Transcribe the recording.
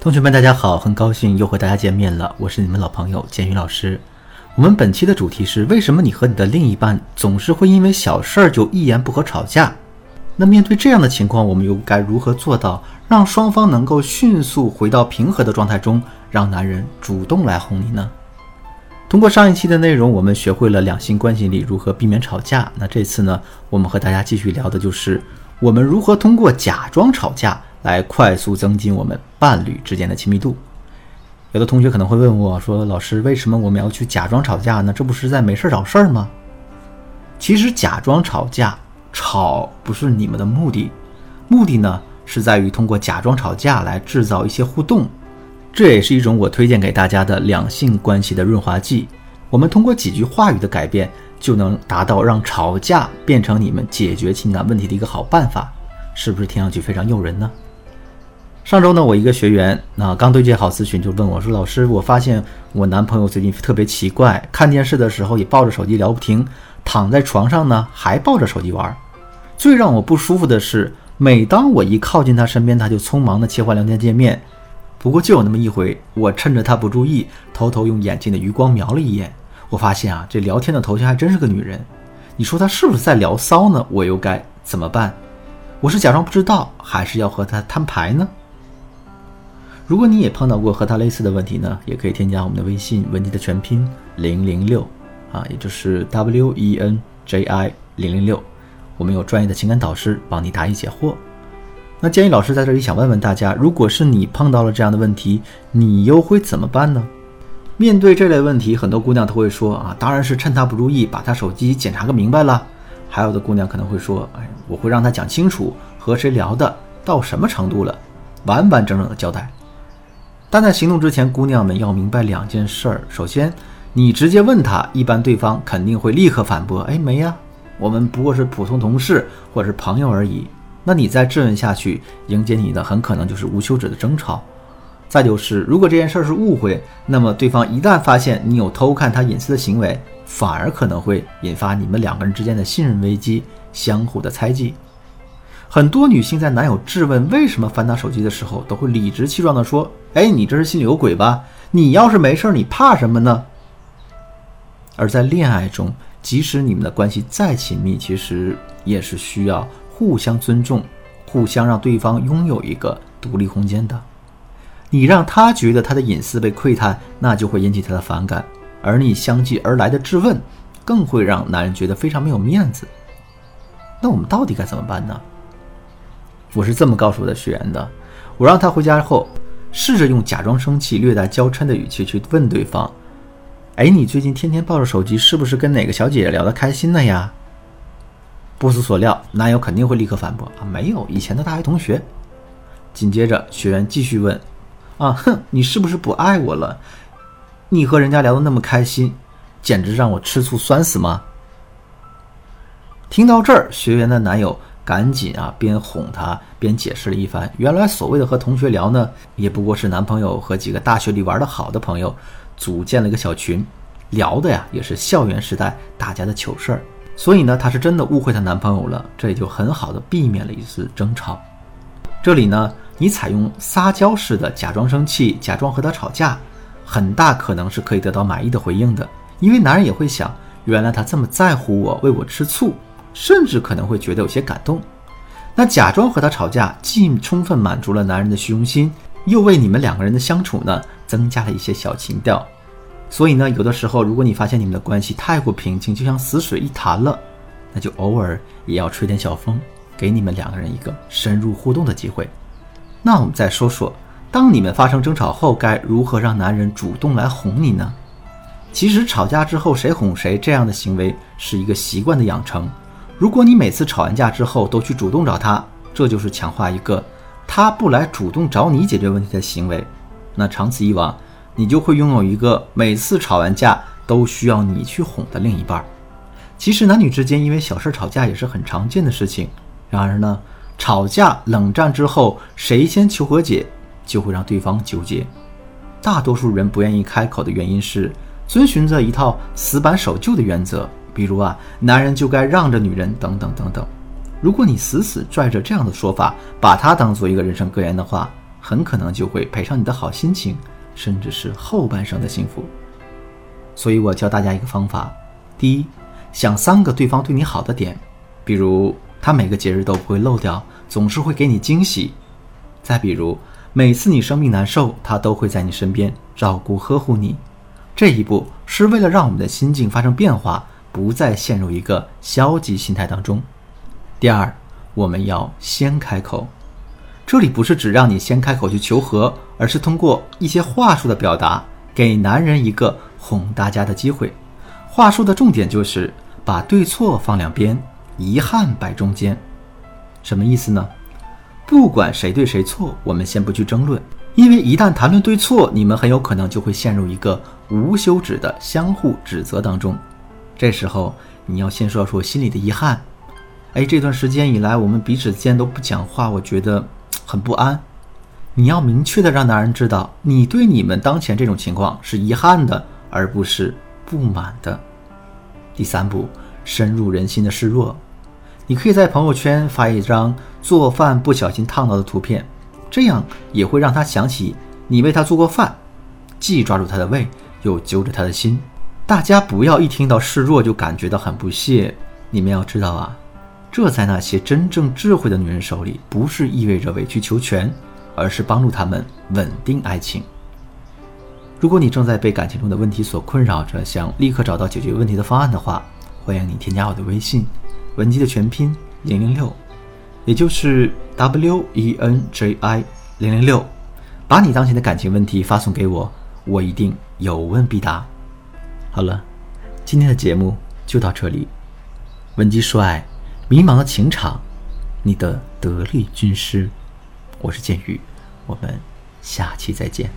同学们，大家好，很高兴又和大家见面了，我是你们老朋友建宇老师。我们本期的主题是：为什么你和你的另一半总是会因为小事儿就一言不合吵架？那面对这样的情况，我们又该如何做到让双方能够迅速回到平和的状态中，让男人主动来哄你呢？通过上一期的内容，我们学会了两性关系里如何避免吵架。那这次呢，我们和大家继续聊的就是我们如何通过假装吵架。来快速增进我们伴侣之间的亲密度。有的同学可能会问我说：“老师，为什么我们要去假装吵架呢？这不是在没事找事儿吗？”其实，假装吵架吵不是你们的目的，目的呢是在于通过假装吵架来制造一些互动。这也是一种我推荐给大家的两性关系的润滑剂。我们通过几句话语的改变，就能达到让吵架变成你们解决情感问题的一个好办法。是不是听上去非常诱人呢？上周呢，我一个学员那刚对接好咨询，就问我说：“老师，我发现我男朋友最近特别奇怪，看电视的时候也抱着手机聊不停，躺在床上呢还抱着手机玩。最让我不舒服的是，每当我一靠近他身边，他就匆忙的切换聊天界面。不过就有那么一回，我趁着他不注意，偷偷用眼睛的余光瞄了一眼，我发现啊，这聊天的头像还真是个女人。你说他是不是在聊骚呢？我又该怎么办？我是假装不知道，还是要和他摊牌呢？”如果你也碰到过和他类似的问题呢，也可以添加我们的微信文姬的全拼零零六啊，也就是 W E N J I 零零六，我们有专业的情感导师帮你答疑解惑。那建议老师在这里想问问大家，如果是你碰到了这样的问题，你又会怎么办呢？面对这类问题，很多姑娘都会说啊，当然是趁他不注意，把他手机检查个明白了。还有的姑娘可能会说，哎，我会让他讲清楚和谁聊的，到什么程度了，完完整整的交代。但在行动之前，姑娘们要明白两件事儿。首先，你直接问他，一般对方肯定会立刻反驳：“哎，没呀，我们不过是普通同事或者是朋友而已。”那你再质问下去，迎接你的很可能就是无休止的争吵。再就是，如果这件事儿是误会，那么对方一旦发现你有偷看他隐私的行为，反而可能会引发你们两个人之间的信任危机，相互的猜忌。很多女性在男友质问为什么翻他手机的时候，都会理直气壮地说：“哎，你这是心里有鬼吧？你要是没事，你怕什么呢？”而在恋爱中，即使你们的关系再亲密，其实也是需要互相尊重，互相让对方拥有一个独立空间的。你让他觉得他的隐私被窥探，那就会引起他的反感；而你相继而来的质问，更会让男人觉得非常没有面子。那我们到底该怎么办呢？我是这么告诉我的学员的，我让他回家后试着用假装生气、略带娇嗔的语气去问对方：“哎，你最近天天抱着手机，是不是跟哪个小姐姐聊得开心了呀？”不出所料，男友肯定会立刻反驳：“啊，没有，以前的大学同学。”紧接着，学员继续问：“啊，哼，你是不是不爱我了？你和人家聊得那么开心，简直让我吃醋酸死吗？”听到这儿，学员的男友。赶紧啊，边哄她边解释了一番。原来所谓的和同学聊呢，也不过是男朋友和几个大学里玩的好的朋友组建了一个小群，聊的呀也是校园时代大家的糗事儿。所以呢，她是真的误会她男朋友了，这也就很好的避免了一次争吵。这里呢，你采用撒娇式的假装生气，假装和他吵架，很大可能是可以得到满意的回应的，因为男人也会想，原来他这么在乎我，为我吃醋。甚至可能会觉得有些感动，那假装和他吵架，既充分满足了男人的虚荣心，又为你们两个人的相处呢增加了一些小情调。所以呢，有的时候如果你发现你们的关系太过平静，就像死水一潭了，那就偶尔也要吹点小风，给你们两个人一个深入互动的机会。那我们再说说，当你们发生争吵后，该如何让男人主动来哄你呢？其实吵架之后谁哄谁这样的行为是一个习惯的养成。如果你每次吵完架之后都去主动找他，这就是强化一个他不来主动找你解决问题的行为。那长此以往，你就会拥有一个每次吵完架都需要你去哄的另一半。其实男女之间因为小事吵架也是很常见的事情。然而呢，吵架冷战之后，谁先求和解，就会让对方纠结。大多数人不愿意开口的原因是遵循着一套死板守旧的原则。比如啊，男人就该让着女人，等等等等。如果你死死拽着这样的说法，把它当做一个人生格言的话，很可能就会赔上你的好心情，甚至是后半生的幸福。所以我教大家一个方法：第一，想三个对方对你好的点，比如他每个节日都不会漏掉，总是会给你惊喜；再比如每次你生病难受，他都会在你身边照顾呵护你。这一步是为了让我们的心境发生变化，不再陷入一个消极心态当中。第二，我们要先开口。这里不是只让你先开口去求和，而是通过一些话术的表达，给男人一个哄大家的机会。话术的重点就是把对错放两边，遗憾摆中间。什么意思呢？不管谁对谁错，我们先不去争论，因为一旦谈论对错，你们很有可能就会陷入一个无休止的相互指责当中。这时候你要先说出心里的遗憾。哎，这段时间以来，我们彼此间都不讲话，我觉得。很不安，你要明确的让男人知道，你对你们当前这种情况是遗憾的，而不是不满的。第三步，深入人心的示弱，你可以在朋友圈发一张做饭不小心烫到的图片，这样也会让他想起你为他做过饭，既抓住他的胃，又揪着他的心。大家不要一听到示弱就感觉到很不屑，你们要知道啊。这在那些真正智慧的女人手里，不是意味着委曲求全，而是帮助他们稳定爱情。如果你正在被感情中的问题所困扰着，想立刻找到解决问题的方案的话，欢迎你添加我的微信，文姬的全拼零零六，也就是 W E N J I 零零六，把你当前的感情问题发送给我，我一定有问必答。好了，今天的节目就到这里，文姬说爱。迷茫的情场，你的得力军师，我是剑宇，我们下期再见。